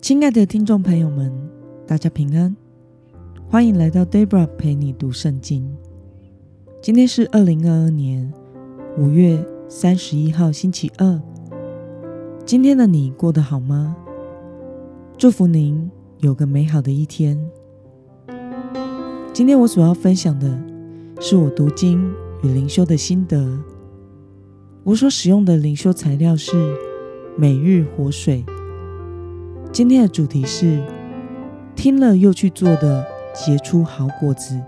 亲爱的听众朋友们，大家平安，欢迎来到 Debra 陪你读圣经。今天是二零二二年五月三十一号，星期二。今天的你过得好吗？祝福您有个美好的一天。今天我所要分享的是我读经与灵修的心得。我所使用的灵修材料是每日活水。今天的主题是听了又去做的结出好果子。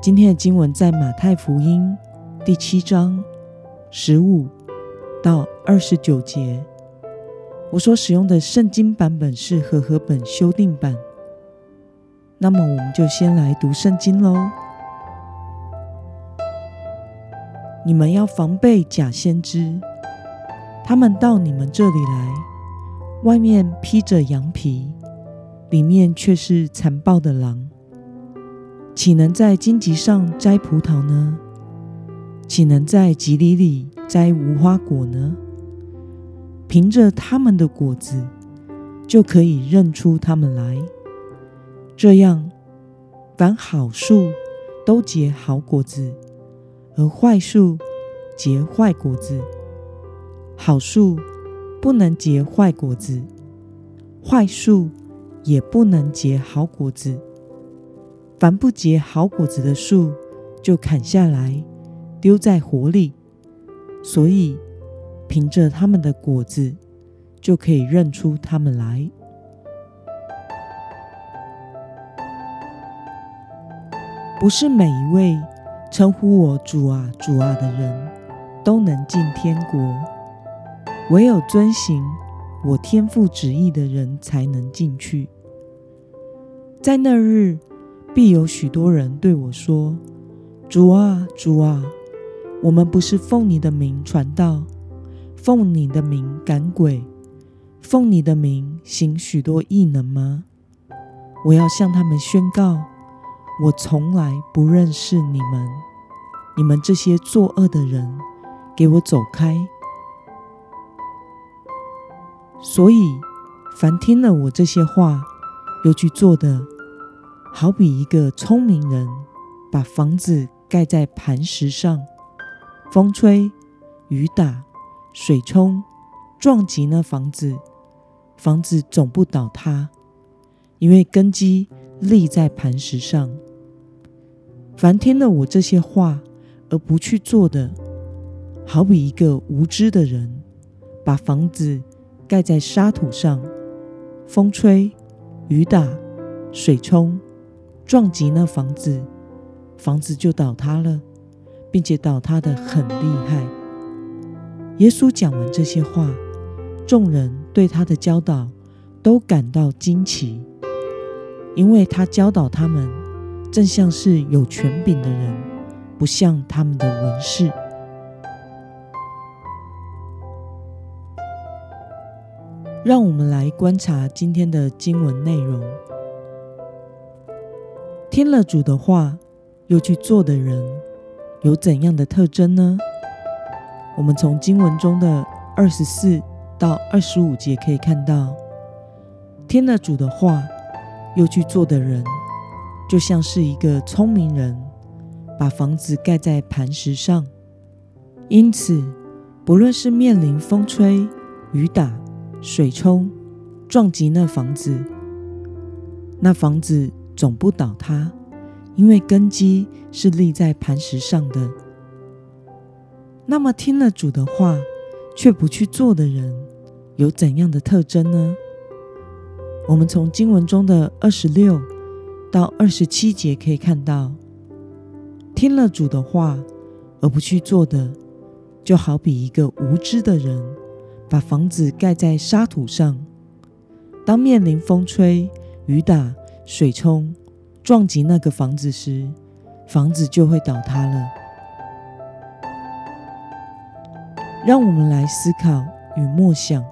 今天的经文在马太福音第七章十五到二十九节。我所使用的圣经版本是和合本修订版。那么，我们就先来读圣经喽。你们要防备假先知，他们到你们这里来。外面披着羊皮，里面却是残暴的狼。岂能在荆棘上摘葡萄呢？岂能在棘藜里摘无花果呢？凭着他们的果子，就可以认出他们来。这样，凡好树都结好果子，而坏树结坏果子。好树。不能结坏果子，坏树也不能结好果子。凡不结好果子的树，就砍下来丢在火里。所以，凭着他们的果子，就可以认出他们来。不是每一位称呼我主啊、主啊的人，都能进天国。唯有遵行我天父旨意的人才能进去。在那日，必有许多人对我说：“主啊，主啊，我们不是奉你的名传道，奉你的名赶鬼，奉你的名行许多异能吗？”我要向他们宣告：我从来不认识你们，你们这些作恶的人，给我走开！所以，凡听了我这些话又去做的，好比一个聪明人把房子盖在磐石上，风吹雨打，水冲，撞击那房子，房子总不倒塌，因为根基立在磐石上。凡听了我这些话而不去做的，好比一个无知的人把房子。盖在沙土上，风吹雨打，水冲，撞击那房子，房子就倒塌了，并且倒塌的很厉害。耶稣讲完这些话，众人对他的教导都感到惊奇，因为他教导他们，正像是有权柄的人，不像他们的文士。让我们来观察今天的经文内容。听了主的话又去做的人，有怎样的特征呢？我们从经文中的二十四到二十五节可以看到，听了主的话又去做的人，就像是一个聪明人，把房子盖在磐石上。因此，不论是面临风吹雨打，水冲撞击那房子，那房子总不倒塌，因为根基是立在磐石上的。那么听了主的话却不去做的人，有怎样的特征呢？我们从经文中的二十六到二十七节可以看到，听了主的话而不去做的，就好比一个无知的人。把房子盖在沙土上，当面临风吹雨打、水冲，撞击那个房子时，房子就会倒塌了。让我们来思考与默想：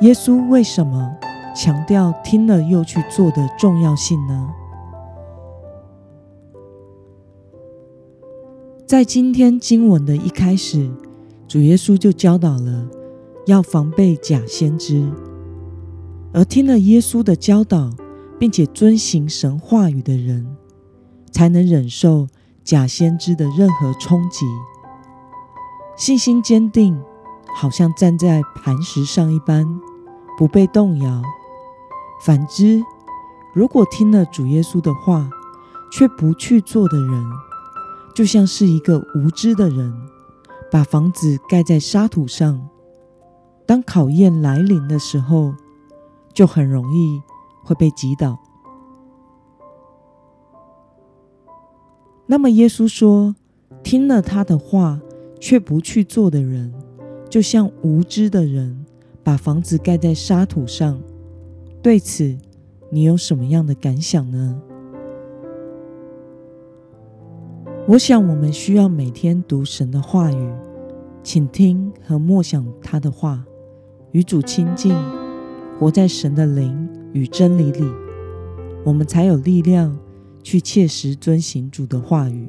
耶稣为什么强调听了又去做的重要性呢？在今天经文的一开始。主耶稣就教导了要防备假先知，而听了耶稣的教导，并且遵行神话语的人，才能忍受假先知的任何冲击。信心坚定，好像站在磐石上一般，不被动摇。反之，如果听了主耶稣的话，却不去做的人，就像是一个无知的人，把房子盖在沙土上。当考验来临的时候，就很容易会被击倒。那么，耶稣说，听了他的话却不去做的人，就像无知的人把房子盖在沙土上。对此，你有什么样的感想呢？我想，我们需要每天读神的话语，请听和默想他的话，与主亲近。活在神的灵与真理里，我们才有力量去切实遵行主的话语，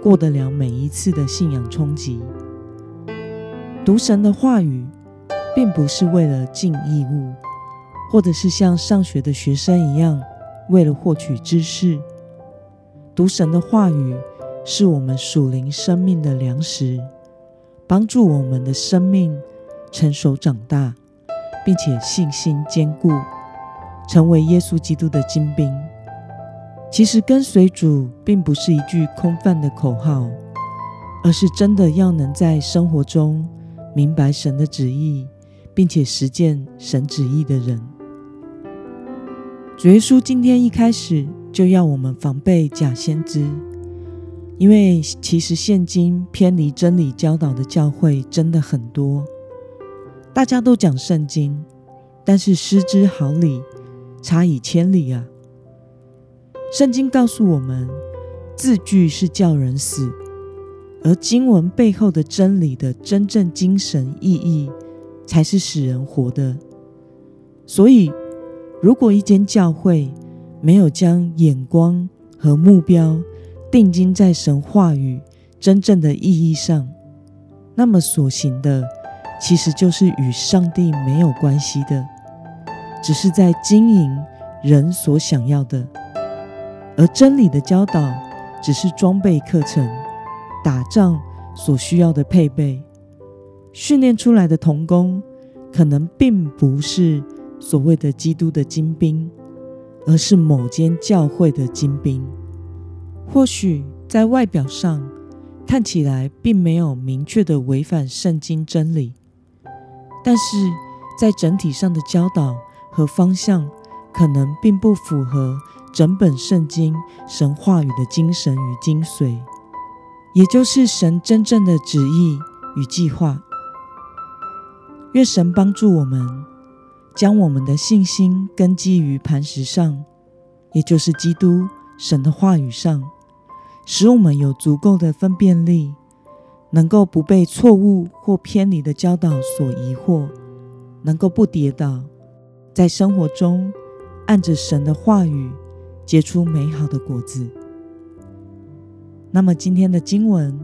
过得了每一次的信仰冲击。读神的话语，并不是为了尽义务，或者是像上学的学生一样，为了获取知识。读神的话语，是我们属灵生命的粮食，帮助我们的生命成熟长大。并且信心坚固，成为耶稣基督的精兵。其实跟随主并不是一句空泛的口号，而是真的要能在生活中明白神的旨意，并且实践神旨意的人。主耶稣今天一开始就要我们防备假先知，因为其实现今偏离真理教导的教会真的很多。大家都讲圣经，但是失之毫厘，差以千里啊！圣经告诉我们，字句是叫人死，而经文背后的真理的真正精神意义，才是使人活的。所以，如果一间教会没有将眼光和目标定睛在神话语真正的意义上，那么所行的。其实就是与上帝没有关系的，只是在经营人所想要的，而真理的教导只是装备课程，打仗所需要的配备，训练出来的童工可能并不是所谓的基督的精兵，而是某间教会的精兵。或许在外表上看起来并没有明确的违反圣经真理。但是在整体上的教导和方向，可能并不符合整本圣经神话语的精神与精髓，也就是神真正的旨意与计划。愿神帮助我们，将我们的信心根基于磐石上，也就是基督神的话语上，使我们有足够的分辨力。能够不被错误或偏离的教导所疑惑，能够不跌倒，在生活中按着神的话语结出美好的果子。那么，今天的经文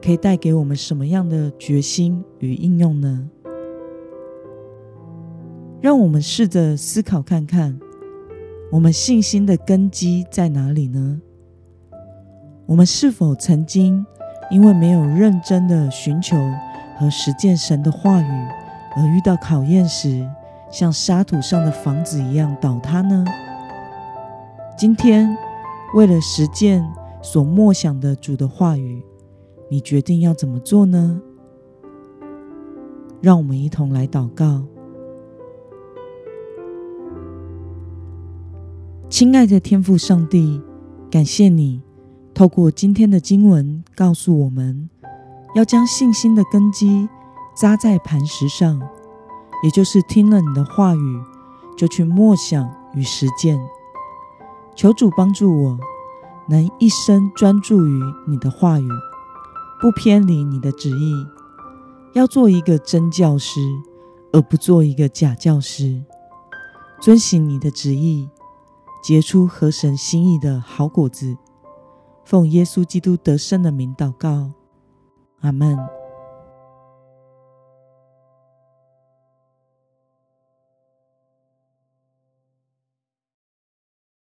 可以带给我们什么样的决心与应用呢？让我们试着思考看看，我们信心的根基在哪里呢？我们是否曾经？因为没有认真的寻求和实践神的话语，而遇到考验时，像沙土上的房子一样倒塌呢？今天，为了实践所默想的主的话语，你决定要怎么做呢？让我们一同来祷告。亲爱的天父上帝，感谢你。透过今天的经文，告诉我们要将信心的根基扎在磐石上，也就是听了你的话语，就去默想与实践。求主帮助我，能一生专注于你的话语，不偏离你的旨意，要做一个真教师，而不做一个假教师，遵行你的旨意，结出合神心意的好果子。奉耶稣基督得胜的名祷告，阿门。